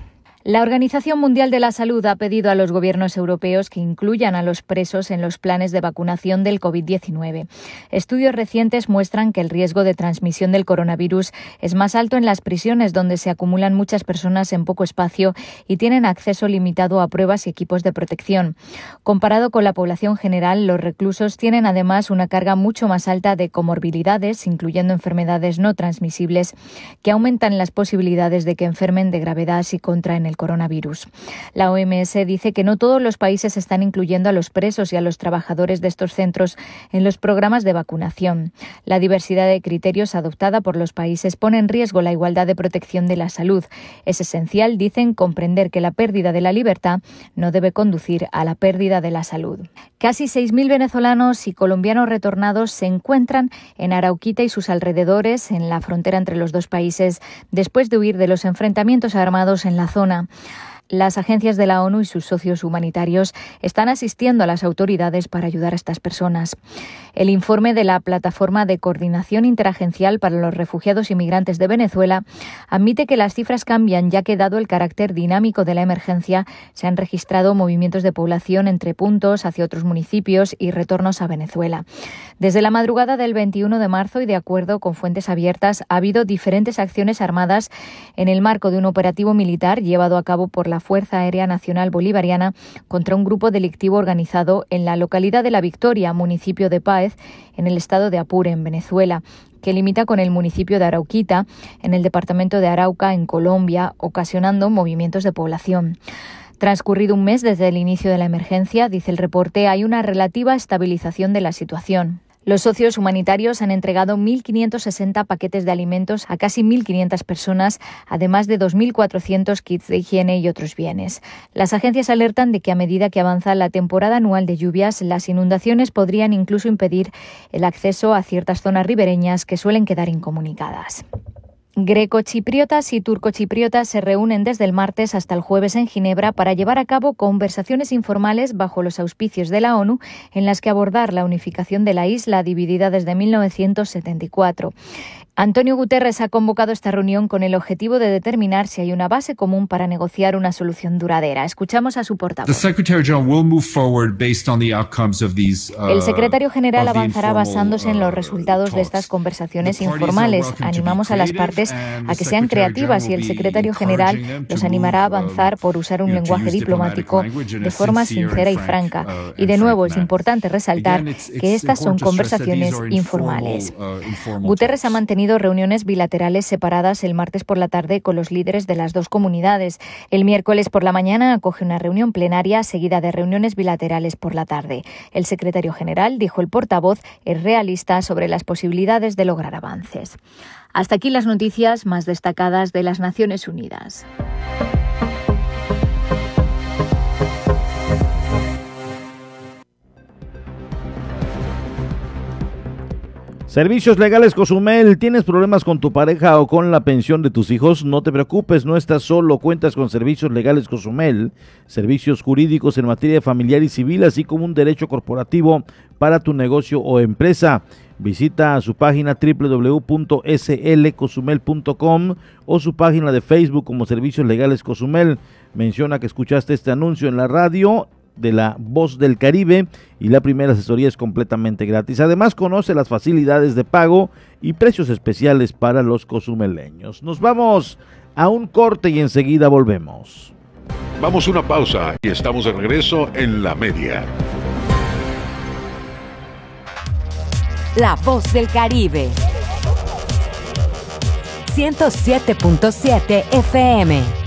La Organización Mundial de la Salud ha pedido a los gobiernos europeos que incluyan a los presos en los planes de vacunación del COVID-19. Estudios recientes muestran que el riesgo de transmisión del coronavirus es más alto en las prisiones donde se acumulan muchas personas en poco espacio y tienen acceso limitado a pruebas y equipos de protección. Comparado con la población general, los reclusos tienen además una carga mucho más alta de comorbilidades, incluyendo enfermedades no transmisibles, que aumentan las posibilidades de que enfermen de gravedad si contraen el coronavirus. La OMS dice que no todos los países están incluyendo a los presos y a los trabajadores de estos centros en los programas de vacunación. La diversidad de criterios adoptada por los países pone en riesgo la igualdad de protección de la salud. Es esencial, dicen, comprender que la pérdida de la libertad no debe conducir a la pérdida de la salud. Casi 6.000 venezolanos y colombianos retornados se encuentran en Arauquita y sus alrededores, en la frontera entre los dos países, después de huir de los enfrentamientos armados en la zona. Las agencias de la ONU y sus socios humanitarios están asistiendo a las autoridades para ayudar a estas personas. El informe de la Plataforma de Coordinación Interagencial para los Refugiados y Migrantes de Venezuela admite que las cifras cambian ya que dado el carácter dinámico de la emergencia se han registrado movimientos de población entre puntos hacia otros municipios y retornos a Venezuela. Desde la madrugada del 21 de marzo y de acuerdo con fuentes abiertas ha habido diferentes acciones armadas en el marco de un operativo militar llevado a cabo por la Fuerza Aérea Nacional Bolivariana contra un grupo delictivo organizado en la localidad de La Victoria, municipio de Páez, en el estado de Apure, en Venezuela que limita con el municipio de Arauquita, en el departamento de Arauca, en Colombia, ocasionando movimientos de población. Transcurrido un mes desde el inicio de la emergencia, dice el reporte, hay una relativa estabilización de la situación. Los socios humanitarios han entregado 1.560 paquetes de alimentos a casi 1.500 personas, además de 2.400 kits de higiene y otros bienes. Las agencias alertan de que a medida que avanza la temporada anual de lluvias, las inundaciones podrían incluso impedir el acceso a ciertas zonas ribereñas que suelen quedar incomunicadas. Grecochipriotas y turcochipriotas se reúnen desde el martes hasta el jueves en Ginebra para llevar a cabo conversaciones informales bajo los auspicios de la ONU en las que abordar la unificación de la isla dividida desde 1974. Antonio Guterres ha convocado esta reunión con el objetivo de determinar si hay una base común para negociar una solución duradera. Escuchamos a su portavoz. El secretario general avanzará basándose en los resultados de estas conversaciones informales. Animamos a las partes a que sean creativas y el secretario general los animará a avanzar por usar un lenguaje diplomático de forma sincera y franca. Y de nuevo es importante resaltar que estas son conversaciones informales. Guterres ha mantenido reuniones bilaterales separadas el martes por la tarde con los líderes de las dos comunidades. El miércoles por la mañana acoge una reunión plenaria seguida de reuniones bilaterales por la tarde. El secretario general, dijo el portavoz, es realista sobre las posibilidades de lograr avances. Hasta aquí las noticias más destacadas de las Naciones Unidas. Servicios Legales Cozumel, ¿tienes problemas con tu pareja o con la pensión de tus hijos? No te preocupes, no estás solo, cuentas con Servicios Legales Cozumel, servicios jurídicos en materia familiar y civil, así como un derecho corporativo para tu negocio o empresa. Visita su página www.slcozumel.com o su página de Facebook como Servicios Legales Cozumel. Menciona que escuchaste este anuncio en la radio de la Voz del Caribe y la primera asesoría es completamente gratis. Además conoce las facilidades de pago y precios especiales para los cozumeleños. Nos vamos a un corte y enseguida volvemos. Vamos a una pausa y estamos de regreso en la media. la voz del Caribe. 107.7 FM.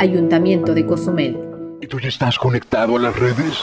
Ayuntamiento de Cozumel. ¿Y tú ya estás conectado a las redes?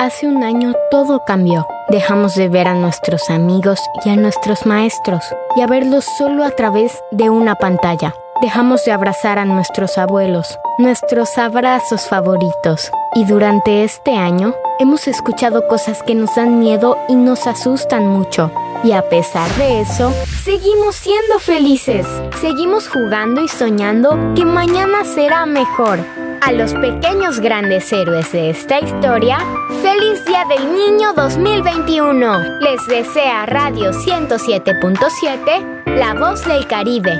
Hace un año todo cambió. Dejamos de ver a nuestros amigos y a nuestros maestros y a verlos solo a través de una pantalla. Dejamos de abrazar a nuestros abuelos, nuestros abrazos favoritos. Y durante este año hemos escuchado cosas que nos dan miedo y nos asustan mucho. Y a pesar de eso, seguimos siendo felices. Seguimos jugando y soñando que mañana será mejor. A los pequeños grandes héroes de esta historia, feliz Día del Niño 2021. Les desea Radio 107.7, La Voz del Caribe.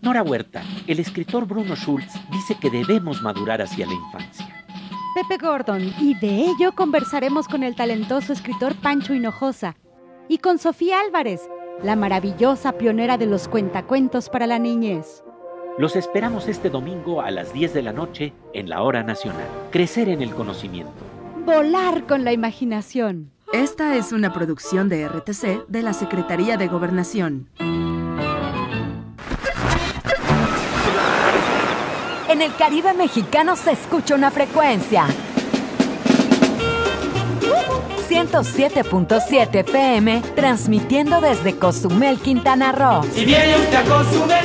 Nora Huerta, el escritor Bruno Schultz dice que debemos madurar hacia la infancia. Pepe Gordon, y de ello conversaremos con el talentoso escritor Pancho Hinojosa y con Sofía Álvarez, la maravillosa pionera de los cuentacuentos para la niñez. Los esperamos este domingo a las 10 de la noche en la Hora Nacional. Crecer en el conocimiento. Volar con la imaginación. Esta es una producción de RTC de la Secretaría de Gobernación. En el Caribe mexicano se escucha una frecuencia. 107.7 FM, transmitiendo desde Cozumel, Quintana Roo. Si viene usted a Cozumel,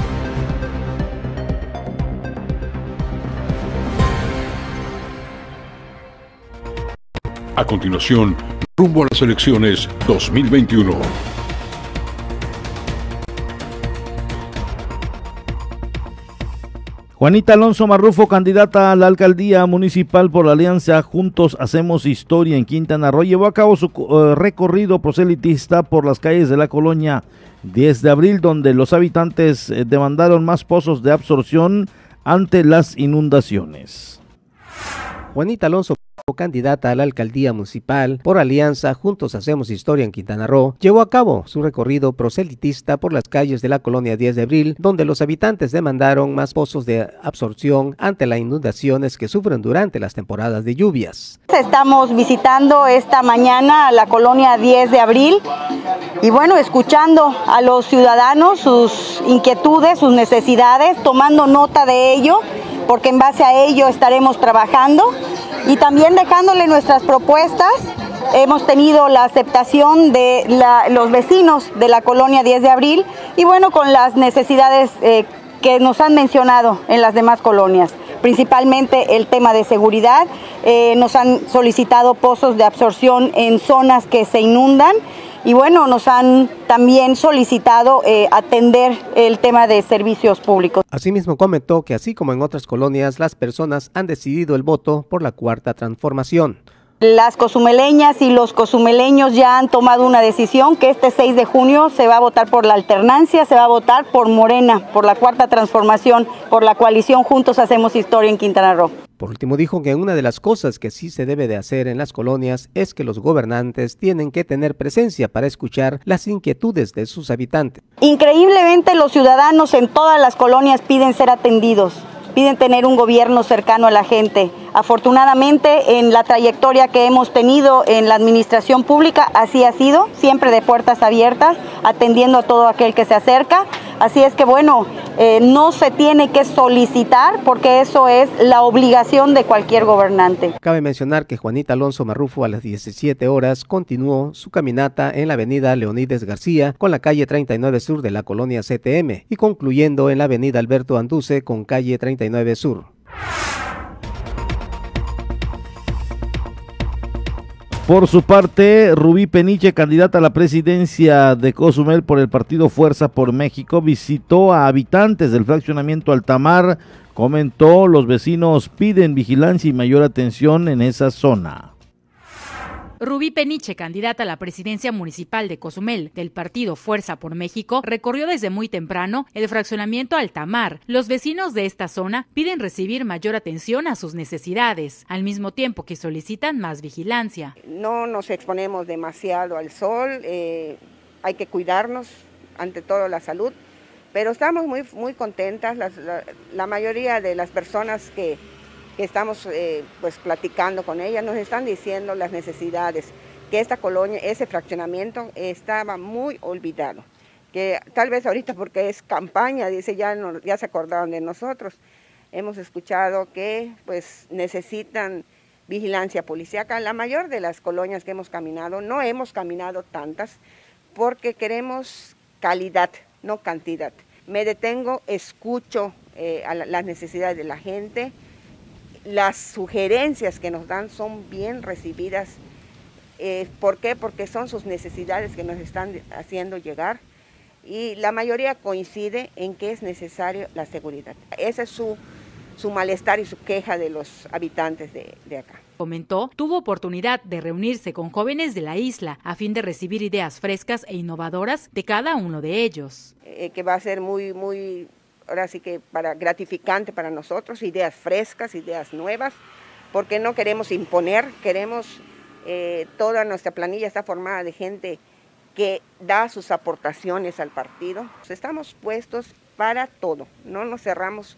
A continuación, rumbo a las elecciones 2021. Juanita Alonso Marrufo, candidata a la alcaldía municipal por la alianza Juntos Hacemos Historia en Quintana Roo, llevó a cabo su uh, recorrido proselitista por las calles de la colonia 10 de abril, donde los habitantes eh, demandaron más pozos de absorción ante las inundaciones. Juanita Alonso candidata a la alcaldía municipal por alianza Juntos Hacemos Historia en Quintana Roo, llevó a cabo su recorrido proselitista por las calles de la colonia 10 de abril, donde los habitantes demandaron más pozos de absorción ante las inundaciones que sufren durante las temporadas de lluvias. Estamos visitando esta mañana la colonia 10 de abril y bueno, escuchando a los ciudadanos sus inquietudes, sus necesidades, tomando nota de ello, porque en base a ello estaremos trabajando y también dejándole nuestras propuestas. Hemos tenido la aceptación de los vecinos de la colonia 10 de abril y bueno, con las necesidades eh, que nos han mencionado en las demás colonias principalmente el tema de seguridad. Eh, nos han solicitado pozos de absorción en zonas que se inundan y bueno, nos han también solicitado eh, atender el tema de servicios públicos. Asimismo comentó que así como en otras colonias, las personas han decidido el voto por la cuarta transformación. Las cozumeleñas y los cozumeleños ya han tomado una decisión que este 6 de junio se va a votar por la alternancia, se va a votar por Morena, por la cuarta transformación, por la coalición Juntos Hacemos Historia en Quintana Roo. Por último, dijo que una de las cosas que sí se debe de hacer en las colonias es que los gobernantes tienen que tener presencia para escuchar las inquietudes de sus habitantes. Increíblemente los ciudadanos en todas las colonias piden ser atendidos piden tener un gobierno cercano a la gente. Afortunadamente, en la trayectoria que hemos tenido en la administración pública, así ha sido, siempre de puertas abiertas, atendiendo a todo aquel que se acerca. Así es que, bueno, eh, no se tiene que solicitar porque eso es la obligación de cualquier gobernante. Cabe mencionar que Juanita Alonso Marrufo a las 17 horas continuó su caminata en la avenida Leonides García con la calle 39 Sur de la colonia CTM y concluyendo en la avenida Alberto Anduce con calle 39 Sur. Por su parte, Rubí Peniche, candidata a la presidencia de Cozumel por el partido Fuerza por México, visitó a habitantes del fraccionamiento Altamar. Comentó, los vecinos piden vigilancia y mayor atención en esa zona. Rubí Peniche, candidata a la presidencia municipal de Cozumel del partido Fuerza por México, recorrió desde muy temprano el fraccionamiento Altamar. Los vecinos de esta zona piden recibir mayor atención a sus necesidades, al mismo tiempo que solicitan más vigilancia. No nos exponemos demasiado al sol, eh, hay que cuidarnos, ante todo la salud, pero estamos muy, muy contentas, la mayoría de las personas que estamos eh, pues platicando con ella, nos están diciendo las necesidades, que esta colonia, ese fraccionamiento estaba muy olvidado, que tal vez ahorita porque es campaña, dice, ya, ya se acordaron de nosotros. Hemos escuchado que pues necesitan vigilancia policíaca. La mayor de las colonias que hemos caminado, no hemos caminado tantas, porque queremos calidad, no cantidad. Me detengo, escucho eh, las necesidades de la gente, las sugerencias que nos dan son bien recibidas. Eh, ¿Por qué? Porque son sus necesidades que nos están haciendo llegar y la mayoría coincide en que es necesario la seguridad. Ese es su, su malestar y su queja de los habitantes de, de acá comentó, tuvo oportunidad de reunirse con jóvenes de la isla a fin de recibir ideas frescas e innovadoras de cada uno de ellos. Eh, que va a ser muy, muy ahora sí que para gratificante para nosotros, ideas frescas, ideas nuevas, porque no queremos imponer, queremos, eh, toda nuestra planilla está formada de gente que da sus aportaciones al partido. Estamos puestos para todo, no nos cerramos,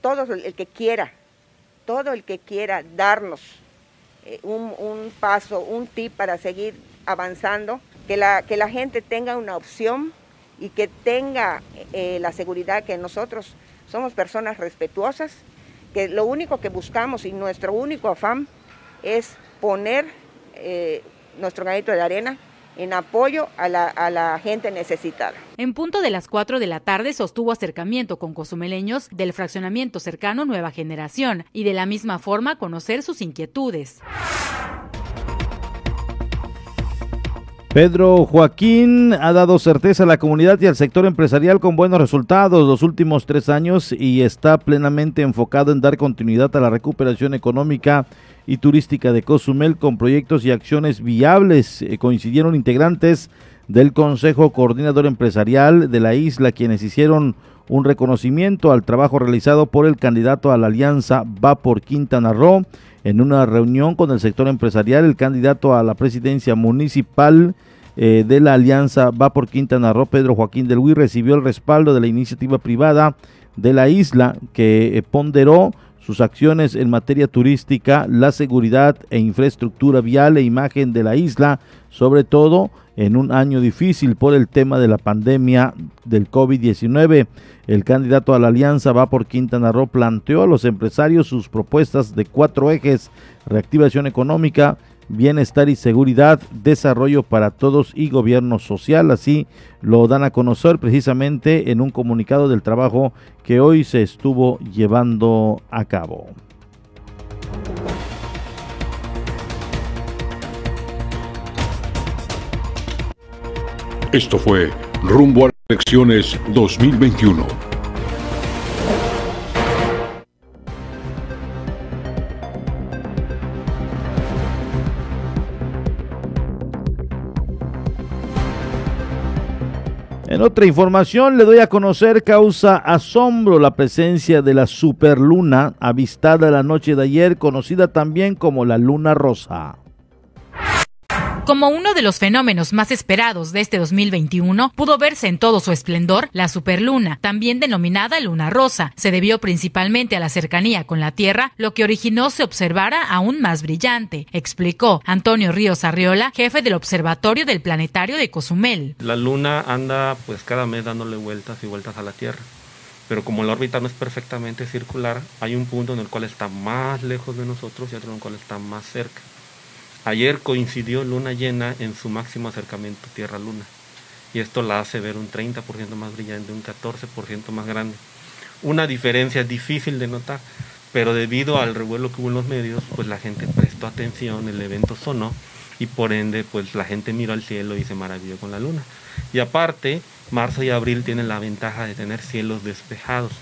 todo el que quiera, todo el que quiera darnos eh, un, un, paso, un tip para seguir avanzando, que la, que la gente tenga una opción y que tenga eh, la seguridad que nosotros somos personas respetuosas, que lo único que buscamos y nuestro único afán es poner eh, nuestro granito de arena en apoyo a la, a la, gente necesitada. En punto de las 4 de la tarde sostuvo acercamiento con cozumeleños del fraccionamiento cercano Nueva Generación y de la misma forma conocer sus inquietudes. Pedro Joaquín ha dado certeza a la comunidad y al sector empresarial con buenos resultados los últimos tres años y está plenamente enfocado en dar continuidad a la recuperación económica y turística de Cozumel con proyectos y acciones viables. Eh, coincidieron integrantes del Consejo Coordinador Empresarial de la isla quienes hicieron un reconocimiento al trabajo realizado por el candidato a la alianza Va por Quintana Roo. En una reunión con el sector empresarial, el candidato a la presidencia municipal eh, de la alianza Va por Quintana Roo, Pedro Joaquín del Huy, recibió el respaldo de la iniciativa privada de la isla que eh, ponderó sus acciones en materia turística, la seguridad e infraestructura vial e imagen de la isla, sobre todo en un año difícil por el tema de la pandemia del COVID-19. El candidato a la alianza va por Quintana Roo planteó a los empresarios sus propuestas de cuatro ejes, reactivación económica, bienestar y seguridad, desarrollo para todos y gobierno social. Así lo dan a conocer precisamente en un comunicado del trabajo que hoy se estuvo llevando a cabo. Esto fue Rumbo a Elecciones 2021. En otra información le doy a conocer causa asombro la presencia de la superluna avistada la noche de ayer, conocida también como la luna rosa. Como uno de los fenómenos más esperados de este 2021, pudo verse en todo su esplendor la superluna, también denominada luna rosa. Se debió principalmente a la cercanía con la Tierra, lo que originó se observara aún más brillante, explicó Antonio Ríos Arriola, jefe del Observatorio del Planetario de Cozumel. La luna anda pues cada mes dándole vueltas y vueltas a la Tierra pero como la órbita no es perfectamente circular, hay un punto en el cual está más lejos de nosotros y otro en el cual está más cerca. Ayer coincidió luna llena en su máximo acercamiento Tierra-Luna y esto la hace ver un 30% más brillante, un 14% más grande. Una diferencia difícil de notar, pero debido al revuelo que hubo en los medios, pues la gente prestó atención, el evento sonó y por ende pues la gente miró al cielo y se maravilló con la luna. Y aparte, marzo y abril tienen la ventaja de tener cielos despejados.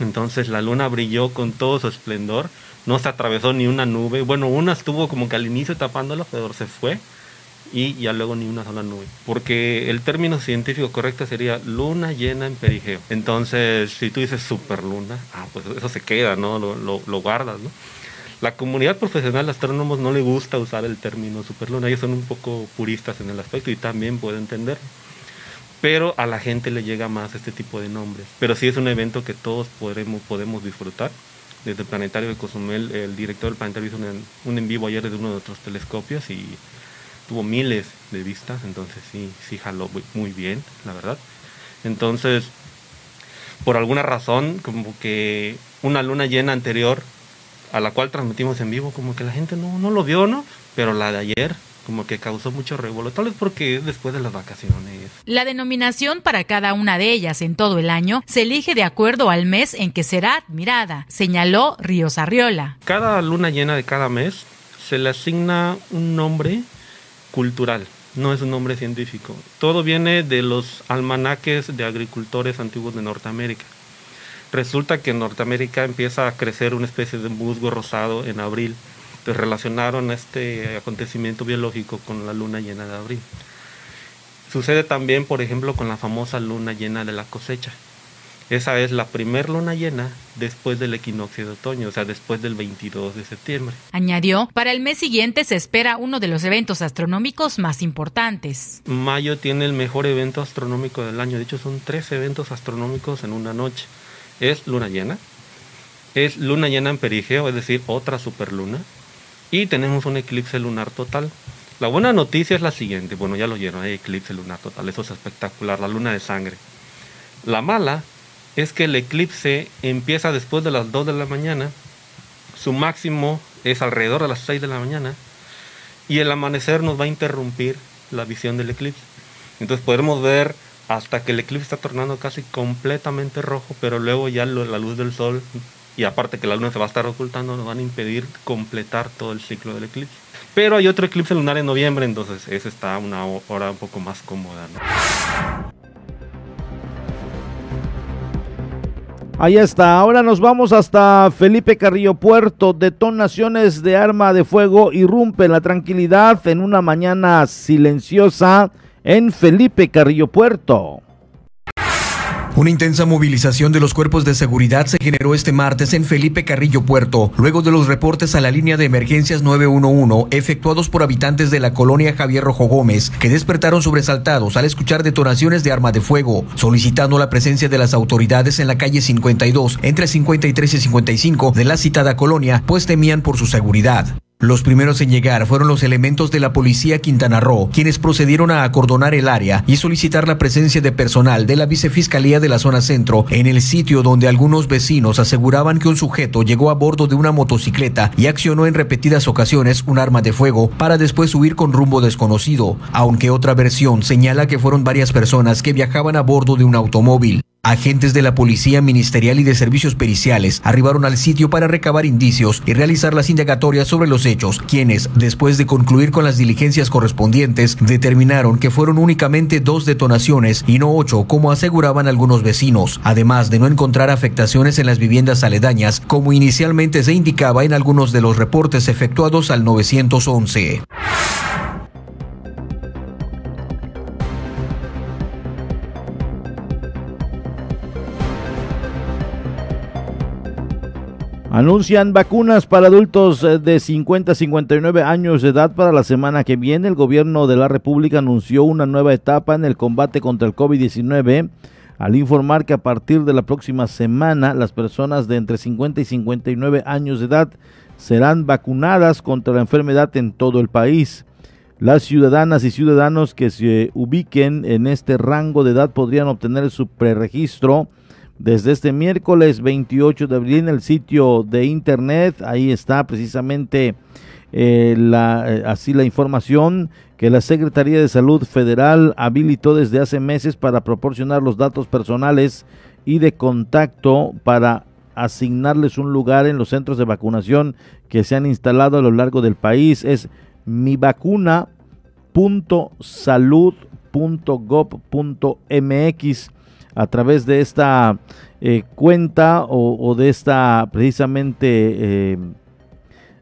Entonces la luna brilló con todo su esplendor no se atravesó ni una nube. Bueno, una estuvo como que al inicio tapándolo, pero se fue y ya luego ni una sola nube. Porque el término científico correcto sería luna llena en perigeo. Entonces, si tú dices superluna, ah, pues eso se queda, ¿no? Lo, guardas, ¿no? La comunidad profesional de astrónomos no le gusta usar el término superluna, ellos son un poco puristas en el aspecto y también puedo entender. Pero a la gente le llega más este tipo de nombres. Pero sí es un evento que todos podremos, podemos disfrutar desde el planetario de Cozumel, el director del planetario hizo un, en vivo ayer desde uno de nuestros telescopios y tuvo miles de vistas, entonces sí, sí jaló muy bien, la verdad. Entonces, por alguna razón, como que una luna llena anterior a la cual transmitimos en vivo, como que la gente no, no lo vio, ¿no? Pero la de ayer como que causó mucho revuelo, tal vez porque es después de las vacaciones. La denominación para cada una de ellas en todo el año se elige de acuerdo al mes en que será admirada, señaló Ríos Arriola. Cada luna llena de cada mes se le asigna un nombre cultural, no es un nombre científico. Todo viene de los almanaques de agricultores antiguos de Norteamérica. Resulta que en Norteamérica empieza a crecer una especie de musgo rosado en abril relacionaron este acontecimiento biológico con la luna llena de abril. Sucede también, por ejemplo, con la famosa luna llena de la cosecha. Esa es la primer luna llena después del equinoccio de otoño, o sea, después del 22 de septiembre. Añadió, para el mes siguiente se espera uno de los eventos astronómicos más importantes. Mayo tiene el mejor evento astronómico del año, de hecho son tres eventos astronómicos en una noche. Es luna llena, es luna llena en perigeo, es decir, otra superluna, y tenemos un eclipse lunar total. La buena noticia es la siguiente, bueno ya lo oyeron, hay eclipse lunar total, eso es espectacular, la luna de sangre. La mala es que el eclipse empieza después de las 2 de la mañana, su máximo es alrededor de las 6 de la mañana y el amanecer nos va a interrumpir la visión del eclipse. Entonces podremos ver hasta que el eclipse está tornando casi completamente rojo, pero luego ya la luz del sol y aparte que la luna se va a estar ocultando, nos van a impedir completar todo el ciclo del eclipse. Pero hay otro eclipse lunar en noviembre, entonces ese está una hora un poco más cómoda. Ahí está, ahora nos vamos hasta Felipe Carrillo Puerto. Detonaciones de arma de fuego irrumpen la tranquilidad en una mañana silenciosa en Felipe Carrillo Puerto. Una intensa movilización de los cuerpos de seguridad se generó este martes en Felipe Carrillo Puerto, luego de los reportes a la línea de emergencias 911 efectuados por habitantes de la colonia Javier Rojo Gómez, que despertaron sobresaltados al escuchar detonaciones de arma de fuego, solicitando la presencia de las autoridades en la calle 52, entre 53 y 55 de la citada colonia, pues temían por su seguridad. Los primeros en llegar fueron los elementos de la policía Quintana Roo, quienes procedieron a acordonar el área y solicitar la presencia de personal de la vicefiscalía de la zona centro en el sitio donde algunos vecinos aseguraban que un sujeto llegó a bordo de una motocicleta y accionó en repetidas ocasiones un arma de fuego para después huir con rumbo desconocido, aunque otra versión señala que fueron varias personas que viajaban a bordo de un automóvil. Agentes de la Policía Ministerial y de Servicios Periciales arribaron al sitio para recabar indicios y realizar las indagatorias sobre los hechos, quienes, después de concluir con las diligencias correspondientes, determinaron que fueron únicamente dos detonaciones y no ocho, como aseguraban algunos vecinos, además de no encontrar afectaciones en las viviendas aledañas, como inicialmente se indicaba en algunos de los reportes efectuados al 911. Anuncian vacunas para adultos eh, de 50 a 59 años de edad para la semana que viene. El gobierno de la República anunció una nueva etapa en el combate contra el COVID-19 al informar que a partir de la próxima semana las personas de entre 50 y 59 años de edad serán vacunadas contra la enfermedad en todo el país. Las ciudadanas y ciudadanos que se ubiquen en este rango de edad podrían obtener su preregistro desde este miércoles 28 de abril en el sitio de internet. Ahí está precisamente eh, la, eh, así la información que la Secretaría de Salud Federal habilitó desde hace meses para proporcionar los datos personales y de contacto para asignarles un lugar en los centros de vacunación que se han instalado a lo largo del país. Es mivacuna.salud.gov.mx a través de esta eh, cuenta o, de esta precisamente eh,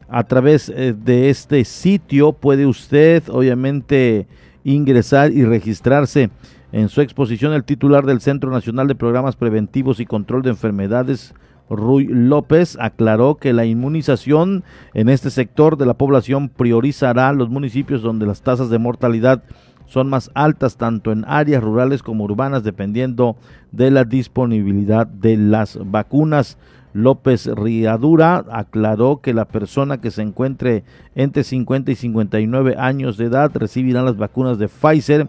a través eh, de este sitio puede usted obviamente ingresar y registrarse en su exposición. El titular del Centro Nacional de Programas Preventivos y Control de Enfermedades Ruy López aclaró que la inmunización en este sector de la población priorizará los municipios donde las tasas de mortalidad son más altas tanto en áreas rurales como urbanas dependiendo de la disponibilidad de las vacunas. López Riadura aclaró que la persona que se encuentre entre 50 y 59 años de edad recibirá las vacunas de Pfizer,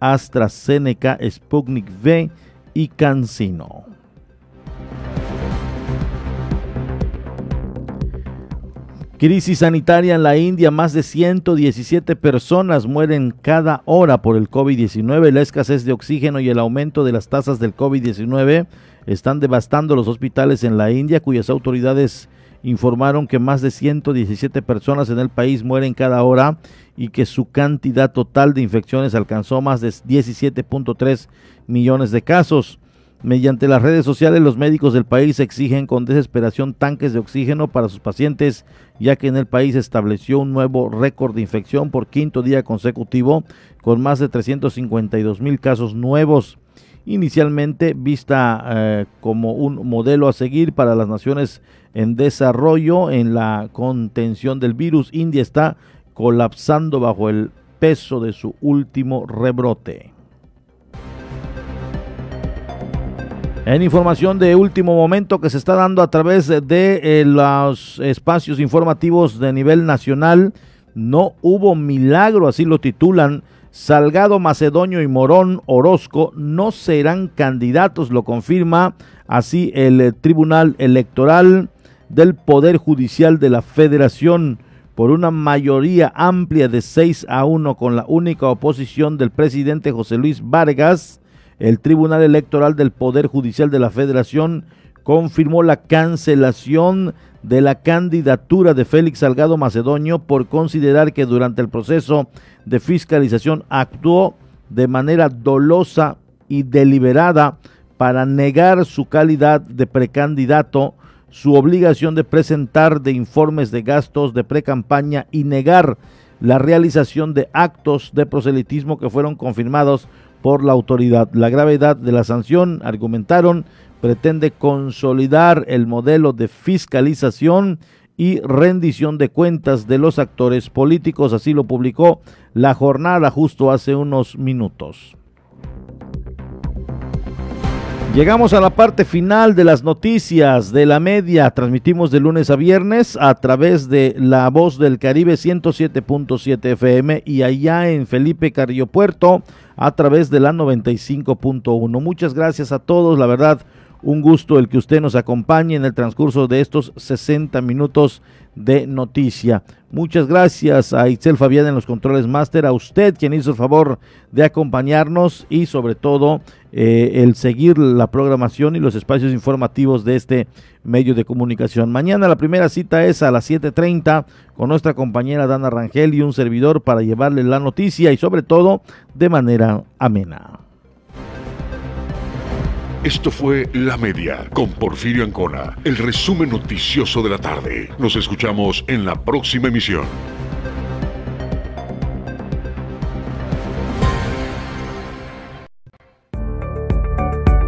AstraZeneca, Sputnik V y CanSino. Crisis sanitaria en la India, más de 117 personas mueren cada hora por el COVID-19. La escasez de oxígeno y el aumento de las tasas del COVID-19 están devastando los hospitales en la India, cuyas autoridades informaron que más de 117 personas en el país mueren cada hora y que su cantidad total de infecciones alcanzó más de 17.3 millones de casos. Mediante las redes sociales, los médicos del país exigen con desesperación tanques de oxígeno para sus pacientes, ya que en el país estableció un nuevo récord de infección por quinto día consecutivo, con más de 352 mil casos nuevos. Inicialmente vista eh, como un modelo a seguir para las naciones en desarrollo en la contención del virus, India está colapsando bajo el peso de su último rebrote. En información de último momento que se está dando a través de eh, los espacios informativos de nivel nacional, no hubo milagro, así lo titulan. Salgado Macedonio y Morón Orozco no serán candidatos, lo confirma así el eh, Tribunal Electoral del Poder Judicial de la Federación por una mayoría amplia de 6 a 1 con la única oposición del presidente José Luis Vargas el Tribunal Electoral del Poder Judicial de la Federación confirmó la cancelación de la candidatura de Félix Salgado Macedonio por considerar que durante el proceso de fiscalización actuó de manera dolosa y deliberada para negar su calidad de precandidato, su obligación de presentar de informes de gastos de precampaña y negar la realización de actos de proselitismo que fueron confirmados por la autoridad. La gravedad de la sanción, argumentaron, pretende consolidar el modelo de fiscalización y rendición de cuentas de los actores políticos, así lo publicó la jornada justo hace unos minutos. Llegamos a la parte final de las noticias de la media. Transmitimos de lunes a viernes a través de La Voz del Caribe 107.7 FM y allá en Felipe Carrillo Puerto a través de la 95.1. Muchas gracias a todos, la verdad, un gusto el que usted nos acompañe en el transcurso de estos 60 minutos de noticia. Muchas gracias a Itzel Fabián en los controles máster, a usted quien hizo el favor de acompañarnos y sobre todo eh, el seguir la programación y los espacios informativos de este medio de comunicación. Mañana la primera cita es a las 7.30 con nuestra compañera Dana Rangel y un servidor para llevarle la noticia y sobre todo de manera amena. Esto fue La Media con Porfirio Ancona, el resumen noticioso de la tarde. Nos escuchamos en la próxima emisión.